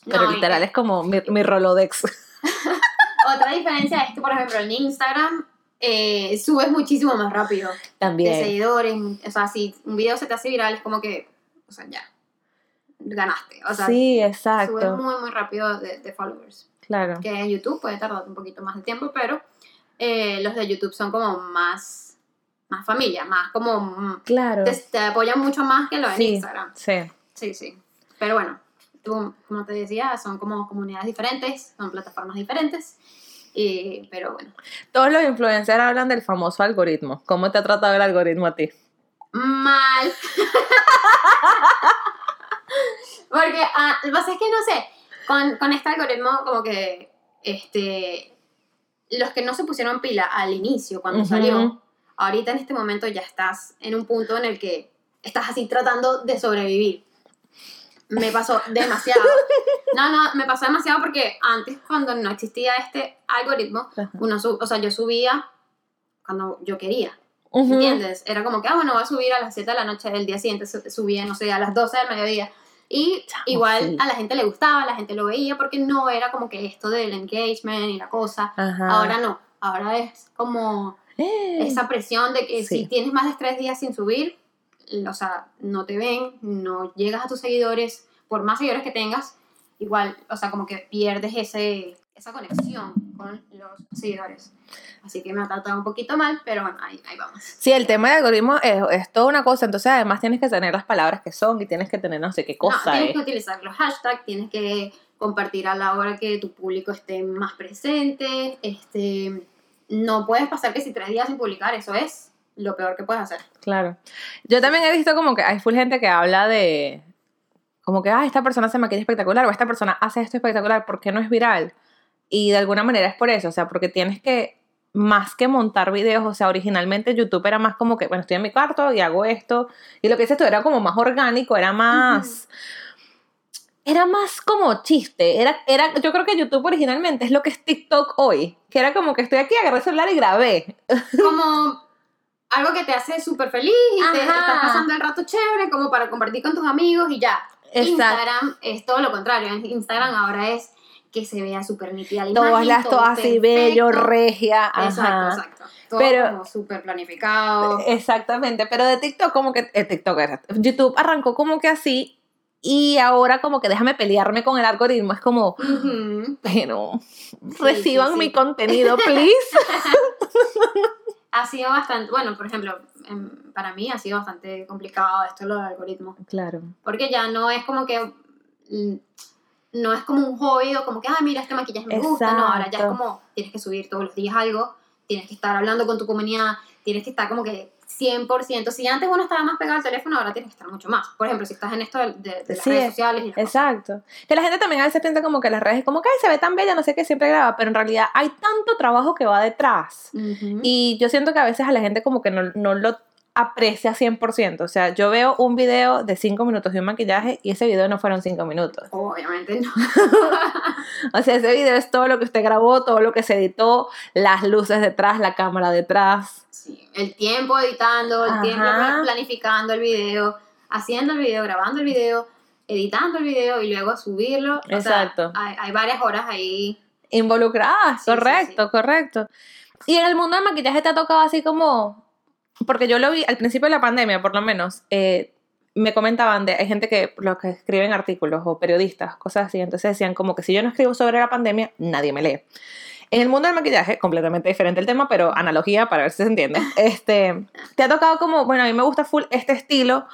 Pero No, literal es como mi, mi Rolodex. Otra diferencia es que, por ejemplo, en Instagram eh, subes muchísimo más rápido de También. seguidores. O sea, si un video se te hace viral, es como que, o sea, ya, ganaste. O sea, Sí, subes exacto. muy, muy rápido de, de followers. Claro. Que en YouTube puede tardar un poquito más de tiempo, pero eh, los de YouTube son como más, más familia, más como... mm, Claro. Te, te apoyan mucho más que lo en Sí. Instagram. Sí. Sí, sí. Pero bueno, tú, como te decía, son como comunidades diferentes, son plataformas diferentes. Y, pero bueno. Todos los influencers hablan del famoso algoritmo. ¿Cómo te ha tratado el algoritmo a ti? Mal. Porque ah, lo que pasa es que no sé, con, con este algoritmo como que este los que no se pusieron pila al inicio cuando salió, ahorita en este momento ya estás en un punto en el que estás así tratando de sobrevivir. Me pasó demasiado. No, no, me pasó demasiado porque antes cuando no existía este algoritmo, Ajá. uno sub- o sea, yo subía cuando yo quería. ¿Entiendes? Era como que, ah, bueno, voy a subir a las 7 de la noche del día siguiente, su- subía, no sé, a las 12 del mediodía. Y Chamo, igual sí. a la gente le gustaba, la gente lo veía, porque no era como que esto del engagement y la cosa. Ajá. Ahora no, ahora es como Eh. esa presión de que Sí. si tienes más de tres días sin subir, o sea, no te ven, no llegas a tus seguidores, por más seguidores que tengas, igual, o sea, como que pierdes ese, esa conexión con los seguidores. Así que me ha tratado un poquito mal, pero bueno, ahí, ahí vamos. Sí, el tema del algoritmo es, es toda una cosa, entonces además tienes que tener las palabras que son y tienes que tener no sé qué No, cosa tienes es. que utilizar los hashtags, tienes que compartir a la hora que tu público esté más presente. Este, no puedes pasar que si tres días sin publicar, eso es lo peor que puedes hacer. Claro. Yo también he visto como que hay full gente que habla de como que, ah, esta persona se maquilla espectacular o esta persona hace esto espectacular, ¿por qué no es viral? Y de alguna manera es por eso, o sea, porque tienes que, más que montar videos, o sea, originalmente YouTube era más como que, bueno, estoy en mi cuarto y hago esto, y lo que dices tú era como más orgánico, era más... Era más como chiste, era, era, yo creo que YouTube originalmente es lo que es TikTok hoy, que era como que estoy aquí, agarré el celular y grabé. Como algo que te hace súper feliz y te estás pasando el rato chévere, como para compartir con tus amigos y ya. Exacto. Instagram es todo lo contrario. Instagram ahora es que se vea súper nítida la Todas imagen, las, todo todas así, bello, regia, Exacto, ajá. exacto. Todo Pero- como súper planificado. Exactamente, pero de TikTok como que, el TikTok era, YouTube arrancó como que así y ahora como que déjame pelearme con el algoritmo, es como, sí, reciban sí. mi contenido, please. Ha sido bastante, bueno, por ejemplo, em, para mí ha sido bastante complicado esto lo del algoritmo. Claro. Porque ya no es como que. mm, No es como un hobby o como que, ah, mira, este maquillaje me gusta. No, ahora ya es como tienes que subir todos los días algo, tienes que estar hablando con tu comunidad, tienes que estar como que 100%. Si antes uno estaba más pegado al teléfono, ahora tienes que estar mucho más. Por ejemplo, si estás en esto de, de- de las Sí, redes sociales y las cosas. Exacto. Que la gente también a veces piensa como que las redes, como que Ay, se ve tan bella, no sé qué, siempre graba, pero en realidad hay tanto trabajo que va detrás. Y yo siento que a veces a la gente como que no, no lo aprecia 100%. O sea, yo veo un video de 5 minutos de un maquillaje y ese video no fueron 5 minutos. Obviamente no. O sea, ese video es todo lo que usted grabó, todo lo que se editó, las luces detrás, la cámara detrás. Sí, el tiempo editando, el Ajá. tiempo pla- planificando el video, haciendo el video, grabando el video, editando el video y luego subirlo. O sea, Exacto. hay, hay varias horas ahí. Involucradas, Sí, sí, correcto, correcto. Y en el mundo del maquillaje te ha tocado así como, porque yo lo vi al principio de la pandemia, por lo menos, eh, me comentaban de, hay gente que, los que escriben artículos o periodistas, cosas así, entonces decían como que si yo no escribo sobre la pandemia, nadie me lee. En el mundo del maquillaje, completamente diferente el tema, pero analogía para ver si se entiende. Este, te ha tocado como, bueno, a mí me gusta full este estilo,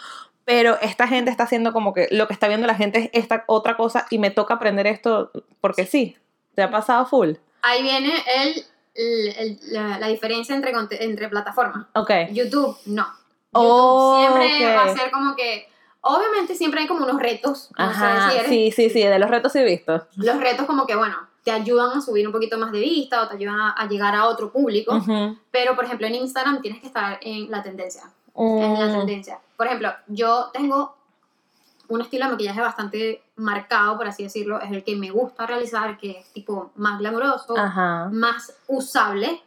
pero esta gente está haciendo como que lo que está viendo la gente es esta otra cosa y me toca aprender esto porque sí. ¿Te ha pasado full? Ahí viene el, el- el- la, la diferencia entre, entre plataformas. Ok. YouTube, no. Oh, siempre ok. va a ser como que. Obviamente siempre hay como unos retos. Ajá, si eres- sí, sí, sí, de los retos he visto. Los retos como que, bueno, te ayudan a subir un poquito más de vista o te ayudan a, a llegar a otro público. Ujú. Pero, por ejemplo, en Instagram tienes que estar en la tendencia. En la Mm, tendencia. Por ejemplo, yo tengo un estilo de maquillaje bastante marcado, por así decirlo. Es el que me gusta realizar, que es tipo más glamuroso, Ajá. más usable.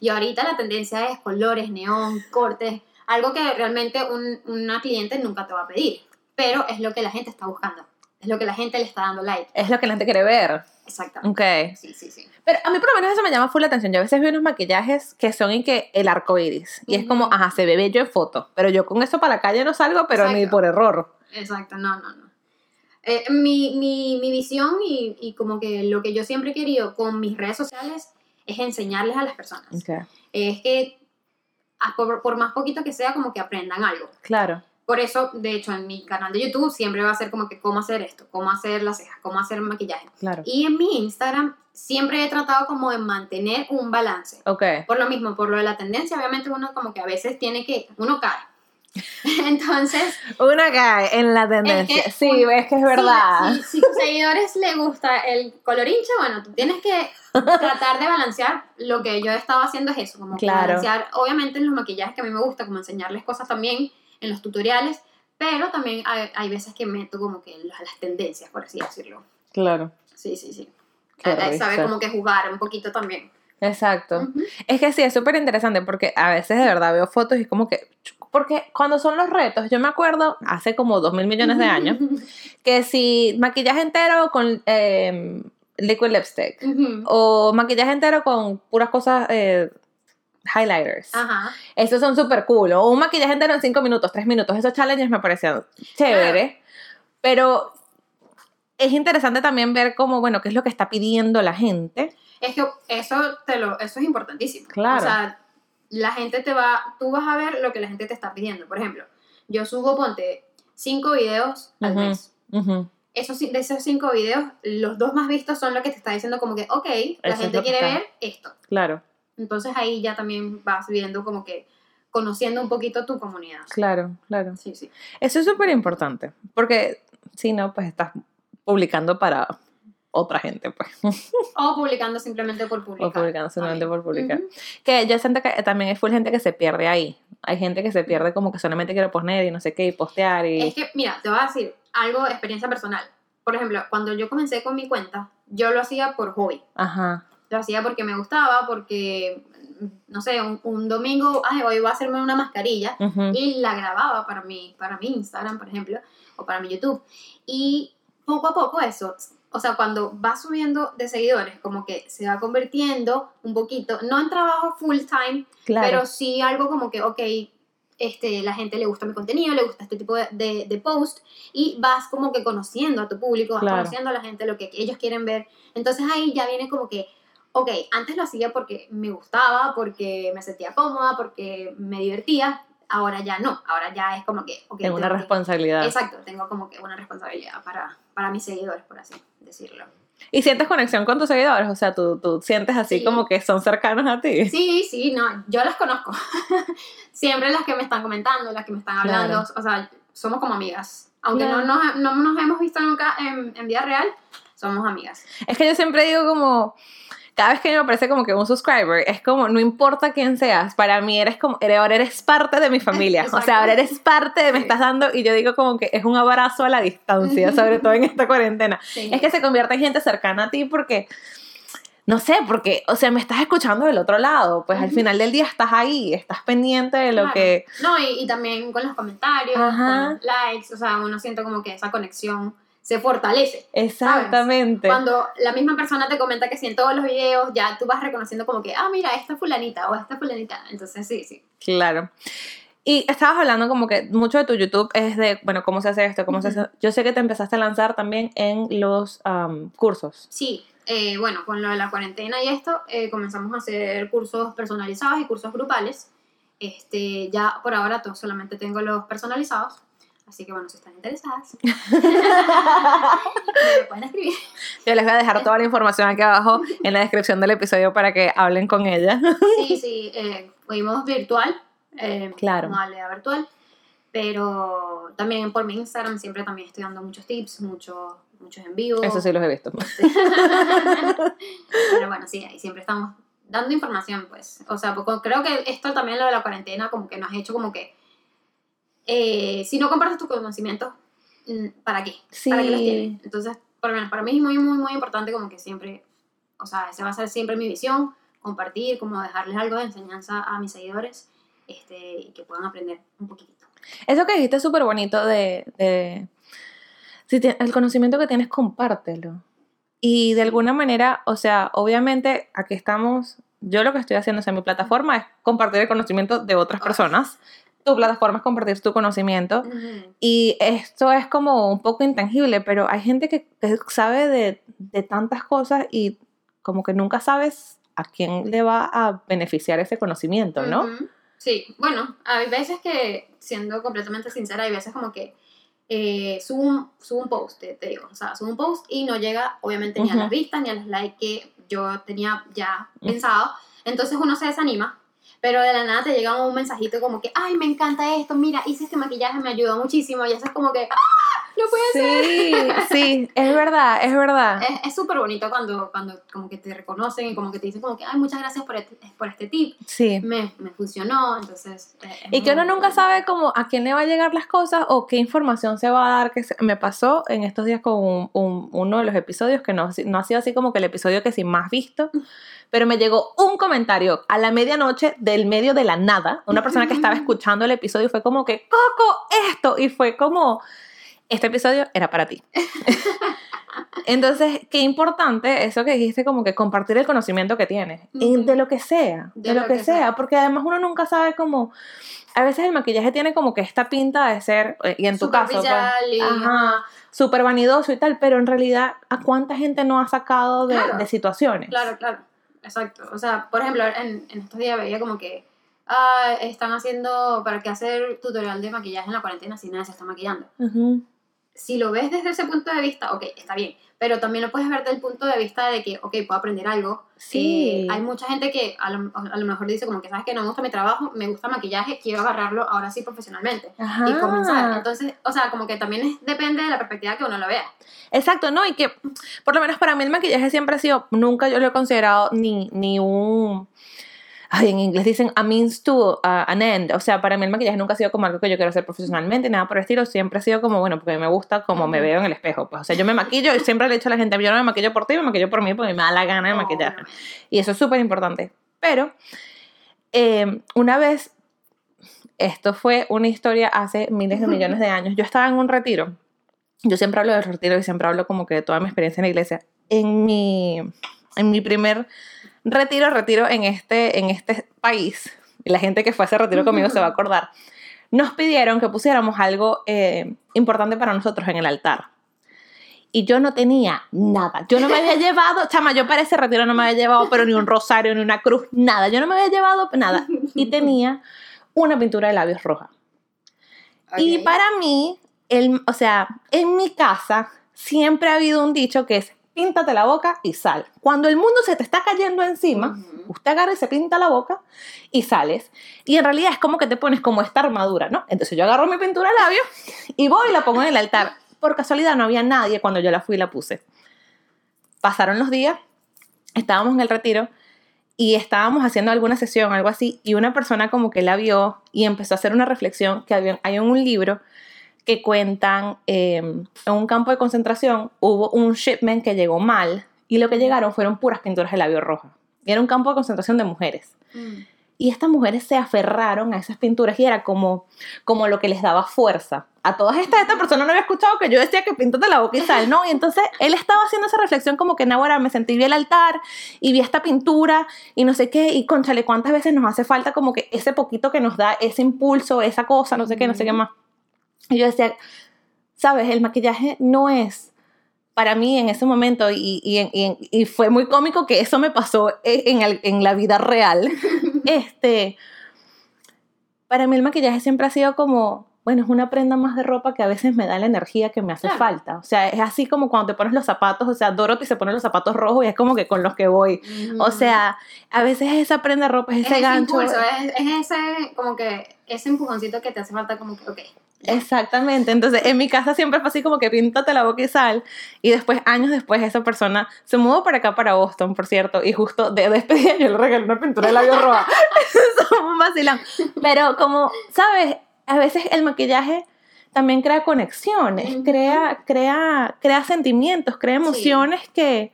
Y ahorita la tendencia es colores, neón, cortes, algo que realmente un- una cliente nunca te va a pedir. Pero es lo que la gente está buscando. Es lo que la gente le está dando like. Es lo que la gente quiere ver. Exactamente. Ok. Sí, sí, sí. Pero a mí por lo menos eso me llama full la atención. Yo a veces veo unos maquillajes que son en que el arco iris. Y es como, ajá, se ve bello en foto. Pero yo con eso para la calle no salgo, pero ni Exacto. por error. Exacto, no, no, no. Eh, mi, mi, mi visión y, y como que lo que yo siempre he querido con mis redes sociales es enseñarles a las personas. Ok. Es que por, por más poquito que sea, como que aprendan algo. Claro. Por eso, de hecho, en mi canal de YouTube siempre va a ser como que cómo hacer esto, cómo hacer las cejas, cómo hacer maquillaje. Claro. Y en mi Instagram siempre he tratado como de mantener un balance. Ok. Por lo mismo, por lo de la tendencia, obviamente uno como que a veces tiene que, uno cae. Entonces, Una cae en la tendencia. que sí, un- ves que es si- verdad. Si, si tus seguidores les gusta el colorinche, bueno, tú tienes que tratar de balancear. Lo que yo he estado haciendo es eso, como Claro. balancear, obviamente en los maquillajes que a mí me gusta, como enseñarles cosas también en los tutoriales, pero también hay, hay veces que meto como que las, las tendencias, por así decirlo. Claro. Sí, sí, sí. Qué Eh, eh, Sabe risa. como que jugar un poquito también. Exacto. Es que sí, es súper interesante porque a veces de verdad veo fotos y como que... Porque cuando son los retos, yo me acuerdo hace como dos mil millones de años, que si maquillaje entero con eh, liquid lipstick o maquillaje entero con puras cosas eh, highlighters. Ajá. Esos son súper cool. O un maquillaje entero en 5 minutos, 3 minutos. Esos challenges me parecían chévere. Pero es interesante también ver cómo, bueno, qué es lo que está pidiendo la gente. Es que eso, te lo, eso es importantísimo. Claro. O sea, la gente te va, tú vas a ver lo que la gente te está pidiendo. Por ejemplo, yo subo, ponte, cinco videos al mes. Esos, de esos cinco videos, los dos más vistos son los que te está diciendo como que, ok, la Eso gente quiere está. ver esto. Claro, Entonces ahí ya también vas viendo como que, conociendo un poquito tu comunidad. claro, claro. Sí, sí. Eso es súper importante. Porque si no, pues estás publicando para otra gente, pues. O publicando simplemente por publicar. O publicando también. por publicar. Que yo siento que también hay full gente que se pierde ahí. Hay gente que se pierde como que solamente quiere poner y no sé qué, y postear y... Es que, mira, te voy a decir algo de experiencia personal. Por ejemplo, cuando yo comencé con mi cuenta, yo lo hacía por hobby. Ajá. Lo hacía porque me gustaba, porque, no sé, un, un domingo, ay, hoy voy a hacerme una mascarilla ujú. y la grababa para mi, para mi Instagram, por ejemplo, o para mi YouTube. Y poco a poco eso, o sea, cuando va subiendo de seguidores, como que se va convirtiendo un poquito, no en trabajo full time, Claro. pero sí algo como que, ok, este, la gente le gusta mi contenido, le gusta este tipo de, de, de post, y vas como que conociendo a tu público, vas Claro. conociendo a la gente, lo que ellos quieren ver. Entonces ahí ya viene como que, ok, antes lo hacía porque me gustaba, porque me sentía cómoda, porque me divertía, ahora ya no, ahora ya es como que, Tengo una que- responsabilidad. Exacto, tengo como que una responsabilidad para, para mis seguidores, por así decirlo. Y sientes conexión con tus seguidores, o sea, tú, tú sientes así Sí. como que son cercanos a ti. Sí, sí, no, yo las conozco. Siempre las que me están comentando, las que me están hablando, o sea, somos como amigas. Aunque Claro. no, nos, no nos hemos visto nunca en, en vida real, somos amigas. Es que yo siempre digo como, cada vez que me aparece como que un subscriber, es como, no importa quién seas, para mí eres como, ahora eres parte de mi familia. O sea, Exacto. ahora eres parte de, me estás dando, y yo digo como que es un abrazo a la distancia, sobre todo en esta cuarentena. Sí. Es que se convierte en gente cercana a ti porque no sé, porque, o sea, me estás escuchando del otro lado, pues al final del día estás ahí, estás pendiente de lo Claro. que... No, y, y también con los comentarios, Ajá. con los likes, o sea, uno siente como que esa conexión se fortalece. Exactamente. Cuando la misma persona te comenta que sí en todos los videos, ya tú vas reconociendo como que, ah, mira, esta fulanita o esta fulanita. Entonces, sí, sí. Claro. Y estabas hablando como que mucho de tu YouTube es de, bueno, cómo se hace esto, cómo se Ujú. hace... Yo sé que te empezaste a lanzar también en los cursos. Sí, eh, bueno, con lo de la cuarentena y esto, eh, comenzamos a hacer cursos personalizados y cursos grupales. Este, ya por ahora to- solamente tengo los personalizados, así que bueno, si están interesadas, me pueden escribir. Yo les voy a dejar toda la información aquí abajo en la descripción del episodio para que hablen con ella. Sí, sí, eh, fuimos virtual, eh, Claro. modalidad virtual, pero también por mi Instagram siempre también estoy dando muchos tips, muchos muchos en vivo. Eso sí los he visto. Pero bueno, sí, ahí siempre estamos dando información, pues. O sea, porque creo que esto también, lo de la cuarentena, como que nos ha hecho como que. Eh, si no compartes tus conocimientos, mm, ¿para qué? ¿Para qué los Sí. tienes? Entonces, por lo menos para mí es muy, muy, muy importante, como que siempre. O sea, esa va a ser siempre mi visión, compartir, como dejarles algo de enseñanza a mis seguidores este, y que puedan aprender un poquitito. Eso que dijiste es súper bonito de... de- si ti- el conocimiento que tienes, compártelo. Y de alguna manera, o sea, obviamente aquí estamos, yo lo que estoy haciendo, o sea, mi plataforma es compartir el conocimiento de otras personas. Tu plataforma es compartir tu conocimiento. Y esto es como un poco intangible, pero hay gente que, que sabe de, de tantas cosas y como que nunca sabes a quién le va a beneficiar ese conocimiento, ¿no? Ujú. Sí, bueno, hay veces que, siendo completamente sincera, hay veces como que eh, subo, un, subo un post, te, te digo, o sea, subo un post y no llega obviamente ni a Ujú. las vistas ni a los likes que yo tenía ya pensado, entonces uno se desanima, pero de la nada te llega un mensajito como que, ay, me encanta esto, mira, hice este maquillaje, me ayudó muchísimo, y eso es como que, ¡ah! No puede ser. Sí, sí, es verdad, es verdad. Es súper bonito cuando, cuando como que te reconocen y como que te dicen como que, ay, muchas gracias por este, por este tip, Sí. me, me funcionó, entonces... eh, Y que uno nunca sabe como a quién le va a llegar las cosas o qué información se va a dar. Que se- me pasó en estos días con un- un- uno de los episodios que no, no ha sido así como que el episodio que sí más visto, pero me llegó un comentario a la medianoche del medio de la nada. Una persona que estaba escuchando el episodio y fue como que, Coco, esto. Y fue como, este episodio era para ti. Entonces, qué importante eso que dijiste, como que compartir el conocimiento que tienes, en- Ujú. de lo que sea, de, lo, que, sea, porque además uno nunca sabe cómo, a veces el maquillaje tiene como que esta pinta de ser, eh, y en tu caso, pues, súper vanidoso y tal, pero en realidad, ¿a cuánta gente no ha sacado de, Claro. de situaciones? Claro, claro, exacto. O sea, por ejemplo, en, en estos días veía como que ah, están haciendo, para qué hacer tutorial de maquillaje en la cuarentena si nadie se está maquillando. Ujú. Si lo ves desde ese punto de vista, ok, está bien, pero también lo puedes ver desde el punto de vista de que, ok, puedo aprender algo. Sí. Eh, hay mucha gente que a lo, a lo mejor dice como que, ¿sabes que No me gusta mi trabajo, me gusta maquillaje, quiero agarrarlo ahora sí profesionalmente. Ajá. Y comenzar. Entonces, o sea, como que también es- depende de la perspectiva que uno lo vea. Exacto, ¿no? Y que, por lo menos para mí el maquillaje siempre ha sido, nunca yo lo he considerado ni, ni un, ay, en inglés dicen a means to uh, an end, o sea, para mí el maquillaje nunca ha sido como algo que yo quiero hacer profesionalmente, nada por el estilo, siempre ha sido como, bueno, porque me gusta como me veo en el espejo, pues, o sea, yo me maquillo y siempre le he dicho a la gente, yo no me maquillo por ti, me maquillo por mí porque me da la gana de maquillar. Y eso es súper importante. Pero eh, una vez, esto fue una historia hace miles de millones de años, yo estaba en un retiro. Yo siempre hablo del retiro y siempre hablo como que de toda mi experiencia en la iglesia. En mi, en mi primer retiro, retiro en este, en este país, y la gente que fue a ese retiro conmigo se va a acordar, nos pidieron que pusiéramos algo eh, importante para nosotros en el altar y yo no tenía nada. Yo no me había llevado, chama, yo para ese retiro no me había llevado, pero ni un rosario, ni una cruz, nada. Yo no me había llevado nada. Y tenía una pintura de labios roja. Y para mí, el, o sea, en mi casa siempre ha habido un dicho que es píntate la boca y sal. Cuando el mundo se te está cayendo encima, Ujú. usted agarra y se pinta la boca y sales. Y en realidad es como que te pones como esta armadura, ¿no? Entonces yo agarro mi pintura labios y voy y la pongo en el altar. Por casualidad no había nadie cuando yo la fui y la puse. Pasaron los días, estábamos en el retiro y estábamos haciendo alguna sesión, algo así, y una persona como que la vio y empezó a hacer una reflexión que había, hay un libro que cuentan eh, en un campo de concentración hubo un shipment que llegó mal y lo que llegaron fueron puras pinturas de labio roja. Y era un campo de concentración de mujeres. Mm. Y estas mujeres se aferraron a esas pinturas y era como, como lo que les daba fuerza. A todas estas, esta persona no había escuchado que yo decía que píntate la boca y sal, ¿no? Y entonces él estaba haciendo esa reflexión como que, ahora me sentí vi el altar y vi esta pintura y no sé qué, y conchale, cuántas veces nos hace falta como que ese poquito que nos da ese impulso, esa cosa, no sé qué, no sé qué más. Y yo decía, sabes, el maquillaje no es para mí en ese momento, y, y, y- y fue muy cómico que eso me pasó en, el- en la vida real, este, para mí el maquillaje siempre ha sido como, bueno, es una prenda más de ropa que a veces me da la energía que me hace Claro. falta. O sea, es así como cuando te pones los zapatos, o sea, Dorothy se pone los zapatos rojos y es como que con los que voy. O sea, a veces es esa prenda de ropa, es es ese ese gancho. impulso, es, es ese, como que, ese empujoncito que te hace falta como que, ok. Exactamente, entonces en mi casa siempre fue así como que píntate la boca y sal. Y después, años después, esa persona se mudó para acá, para Boston, por cierto, y justo de despedida yo le regalé una pintura de labio roja, eso fue un vacilón, pero como, ¿sabes? A veces el maquillaje también crea conexiones, crea, crea, crea sentimientos, crea emociones que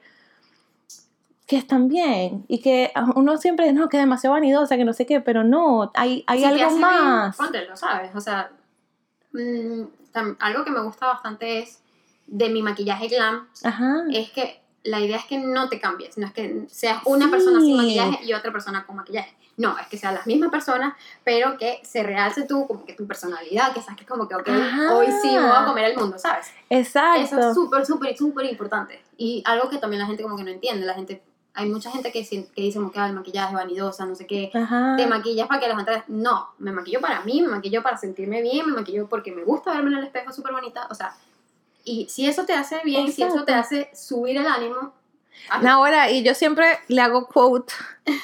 que están bien y que uno siempre no, que es demasiado vanidosa, que no sé qué, pero no, hay, hay Si algo hace bien, más. póntelo, ¿sabes? O sea, mm, tam- algo que me gusta bastante es de mi maquillaje glam, Ajá. es que la idea es que no te cambies, no es que seas una Sí. persona sin maquillaje y otra persona con maquillaje. No, es que sean las mismas personas, pero que se realce tú, como que tu personalidad, que saques como que, ok, Ajá. hoy sí me voy a comer el mundo, ¿sabes? Exacto. Eso es súper, súper, súper importante. Y algo que también la gente como que no entiende, la gente, hay mucha gente que, que dice como que "Ah, el maquillaje es vanidosa, no sé qué, Ajá. te maquillas para que la gente no, me maquillo para mí, me maquillo para sentirme bien, me maquillo porque me gusta verme en el espejo súper bonita, o sea, y si eso te hace bien, si eso te Exacto. hace subir el ánimo. Ahora, y yo siempre le hago quote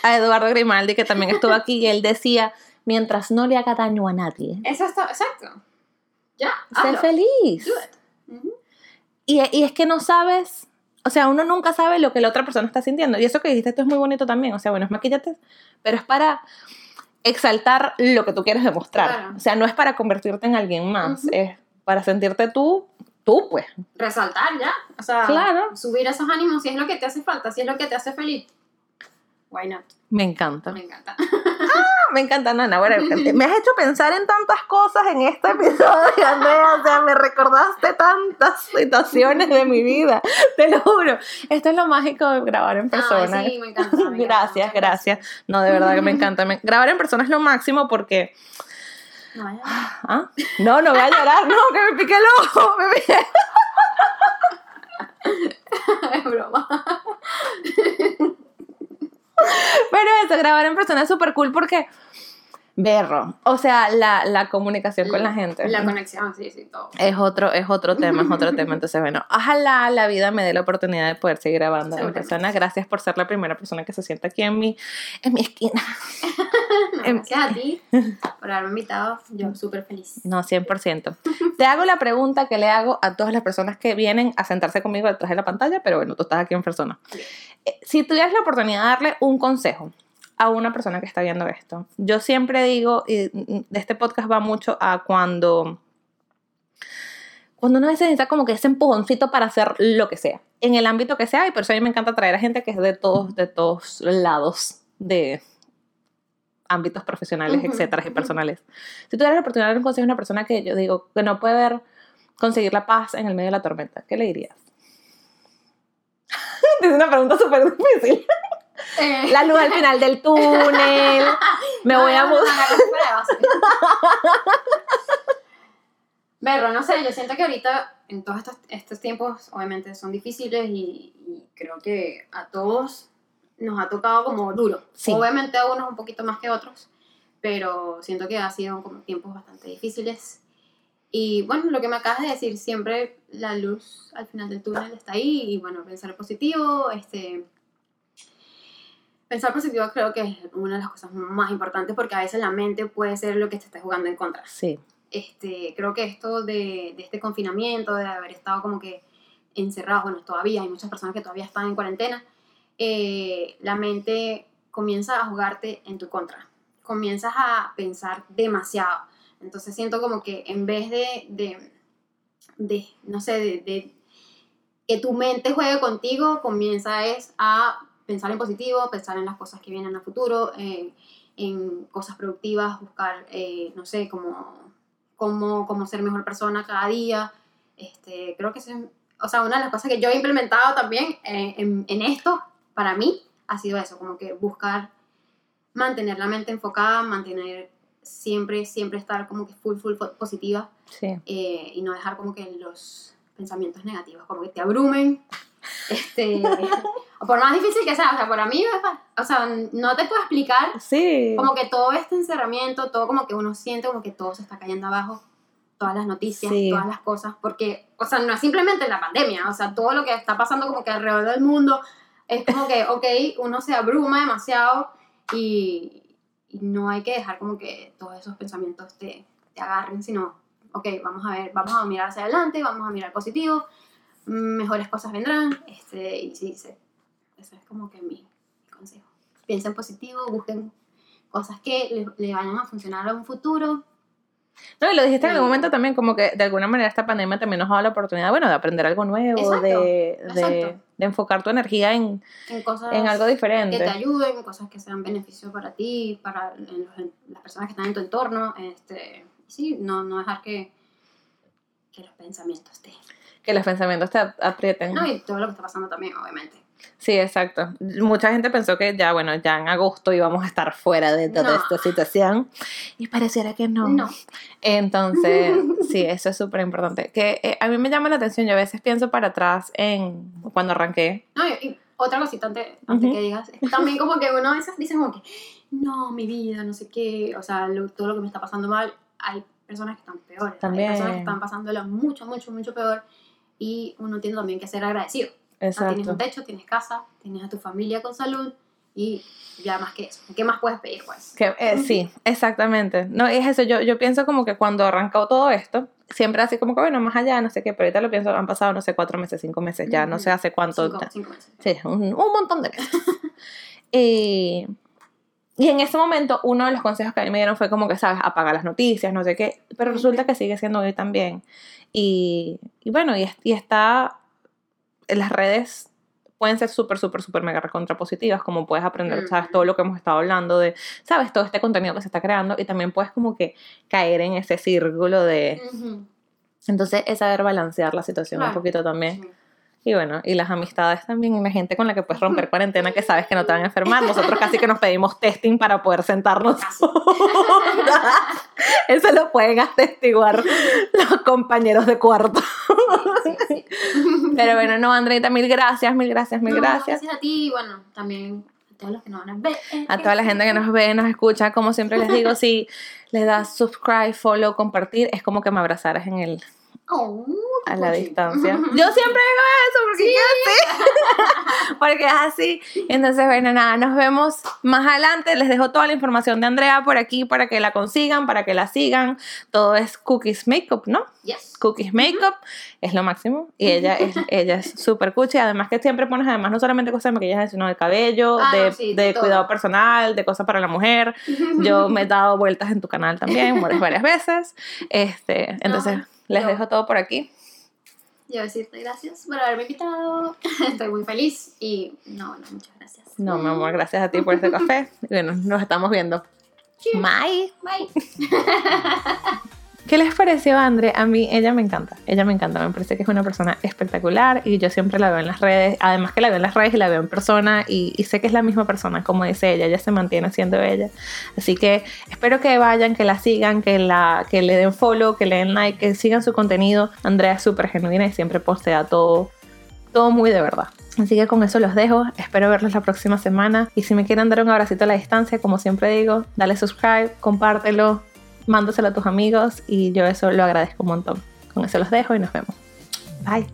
a Eduardo Grimaldi, que también estuvo aquí, y él decía, mientras no le haga daño a nadie, está, exacto, ya, sé hazlo, feliz. do it. Y, y es que no sabes, o sea, uno nunca sabe lo que la otra persona está sintiendo. Y eso que dijiste, esto es muy bonito también. O sea, bueno, es maquillate, pero es para exaltar lo que tú quieres demostrar. Claro. O sea, no es para convertirte en alguien más, es para sentirte tú, tú pues. resaltar ya, o sea, Claro. subir esos ánimos si es lo que te hace falta, si es lo que te hace feliz, why not, Me encanta. me encanta. Me encanta, Nana. Bueno, me has hecho pensar en tantas cosas en este episodio, Andrea. O sea, me recordaste tantas situaciones de mi vida. Te lo juro. Esto es lo mágico de grabar en persona. Ay, sí, me encanta. me encanta, Gracias, gracias. No, de verdad que me encanta. Grabar en persona es lo máximo porque. No. ¿Ah? No, no voy a llorar. No, que me pique el ojo. me pique- es broma. Pero eso, grabar en persona es súper cool porque. Berro. O sea, la, la comunicación con la gente. La conexión, sí, sí, todo. Es otro, es otro tema, es otro tema. Entonces, bueno, ojalá la vida me dé la oportunidad de poder seguir grabando en persona. Gracias por ser la primera persona que se sienta aquí en mi, en mi esquina. Gracias a ti por haberme invitado. Yo súper feliz. No, 100%. Te hago la pregunta que le hago a todas las personas que vienen a sentarse conmigo detrás de la pantalla, pero bueno, tú estás aquí en persona. Eh, Si tuvieras la oportunidad de darle un consejo a una persona que está viendo esto, yo siempre digo, y mm, de este podcast va mucho a cuando cuando uno necesita como que ese empujoncito para hacer lo que sea, en el ámbito que sea, y por eso a mí me encanta traer a gente que es de todos, de todos lados de ámbitos profesionales, Ujú, etcétera, y personales. Si tuvieras la oportunidad de dar un consejo a una persona que yo digo que no puede ver, conseguir la paz en el medio de la tormenta, ¿qué le dirías? es una pregunta súper difícil. Eh, La luz al final del túnel, me no, voy a mudar. Berro, no sé, yo siento que ahorita en todos estos, estos tiempos obviamente son difíciles y, y creo que a todos nos ha tocado como duro. Sí. Obviamente a unos un poquito más que otros, pero siento que ha sido como tiempos bastante difíciles. Y bueno, lo que me acabas de decir, siempre la luz al final del túnel está ahí y bueno, pensar positivo, este... Pensar positivo creo que es una de las cosas más importantes porque a veces la mente puede ser lo que te está jugando en contra. Sí, este, creo que esto de, de este confinamiento, de haber estado como que encerrados, bueno, todavía hay muchas personas que todavía están en cuarentena, eh, la mente comienza a jugarte en tu contra, comienzas a pensar demasiado. Entonces siento como que en vez de, de, de no sé, de, de que tu mente juegue contigo, comienza es a pensar en positivo, pensar en las cosas que vienen a futuro, en, en cosas productivas, buscar, eh, no sé, cómo, cómo, cómo ser mejor persona cada día. Este, creo que es, o sea, una de las cosas que yo he implementado también eh, en, en esto, para mí, ha sido eso, como que buscar mantener la mente enfocada, mantener siempre, siempre estar como que full, full positiva Sí. eh, y no dejar como que los pensamientos negativos como que te abrumen. Este, por más difícil que sea, o sea, para mí, o sea, no te puedo explicar Sí. como que todo este encerramiento, todo como que uno siente como que todo se está cayendo abajo, todas las noticias, Sí. todas las cosas, porque, o sea, no es simplemente la pandemia, o sea, todo lo que está pasando como que alrededor del mundo, es como que, ok, uno se abruma demasiado y, y no hay que dejar como que todos esos pensamientos te, te agarren, sino, ok, vamos a ver, vamos a mirar hacia adelante, vamos a mirar positivo, mejores cosas vendrán, este, y sí, sí, ese es como que mi, mi consejo. Piensen positivo, busquen cosas que le, le vayan a funcionar a un futuro. No, y lo dijiste en Sí. algún momento también, como que de alguna manera esta pandemia también nos ha dado la oportunidad, bueno, de aprender algo nuevo, Exacto, de, de, exacto. de enfocar tu energía en, en cosas en algo que te diferente. ayuden, cosas que sean beneficio para ti, para en los- en las personas que están en tu entorno. Este, sí, no, no dejar que, que los pensamientos te... Que los pensamientos te ap- aprieten. No, y todo lo que está pasando también, obviamente. Sí, exacto. Mucha gente pensó que ya, bueno, ya en agosto íbamos a estar fuera de toda No. esta situación y pareciera que no. No. Entonces, sí, eso es súper importante. Que eh, a mí me llama la atención, yo a veces pienso para atrás en cuando arranqué. No, y, otra cosita antes, antes Ujú. que digas, también como que uno a veces dice como que, no, mi vida, no sé qué, o sea, lo- todo lo que me está pasando mal, hay personas que están peores, También. hay personas que están pasándola mucho, mucho, mucho peor, y uno tiene también que ser agradecido. O sea, tienes un Exacto. techo, tienes casa, tienes a tu familia con salud, y ya más que eso. ¿Qué más puedes pedir, pues? Que, eh, sí, exactamente. No, es eso, yo, yo pienso como que cuando arrancó todo esto, siempre así como que, bueno, más allá, no sé qué, pero ahorita lo pienso, han pasado, no sé, cuatro meses, cinco meses, ya no sé hace cuánto. Cinco, cinco meses. Sí, un, un montón de meses. y en ese momento, uno de los consejos que a mí me dieron fue como que, ¿sabes? Apaga las noticias, no sé qué. Pero resulta que sigue siendo hoy también. Y, y bueno, y, es- y está. Las redes pueden ser súper, súper, súper mega contrapositivas, como puedes aprender, ¿sabes? Todo lo que hemos estado hablando de, ¿sabes? Todo este contenido que se está creando y también puedes como que caer en ese círculo de... Entonces es saber balancear la situación un poquito también. Sí. Y bueno, y las amistades también, la gente con la que puedes romper cuarentena que sabes que no te van a enfermar. Nosotros casi que nos pedimos testing para poder sentarnos. Eso lo pueden atestiguar los compañeros de cuarto. Sí, sí, sí. Pero bueno, no, Andreita, mil gracias, mil gracias, mil No, gracias. Gracias a ti, y bueno, también a todos los que nos van a ver. A toda la gente que nos ve, nos escucha, como siempre les digo, si les das subscribe, follow, compartir, es como que me abrazaras en el, Oh, a la distancia. Yo siempre digo eso porque es así. porque es así. Entonces, bueno, nada, nos vemos más adelante. Les dejo toda la información de Andrea por aquí para que la consigan, para que la sigan. Todo es Cookies Makeup, ¿no? Yes. Cookies Makeup es lo máximo y ella es ella es súper cuchi además que siempre pones además no solamente cosas de maquillaje sino de cabello Ah, de, no, sí, de cuidado personal de cosas para la mujer yo me he dado vueltas en tu canal también varias, varias veces este entonces No, les yo- dejo todo por aquí Yo decirte gracias por haberme invitado. Estoy muy feliz y no, no, muchas gracias. no mi amor gracias a ti por este café y bueno nos estamos viendo Cheers. bye Bye. ¿Qué les pareció Andre? A mí ella me encanta, ella me encanta, me parece que es una persona espectacular y yo siempre la veo en las redes, además que la veo en las redes y la veo en persona y, sé que es la misma persona, como dice ella, ella se mantiene siendo ella. Así que espero que vayan, que la sigan, que le den follow, que le den like, que sigan su contenido. Andrea es súper genuina y siempre postea todo, todo muy de verdad. Así que con eso los dejo, espero verlos la próxima semana y si me quieren dar un abracito a la distancia, como siempre digo, dale subscribe, compártelo, mándaselo a tus amigos y yo eso lo agradezco un montón. Con eso los dejo y nos vemos. Bye.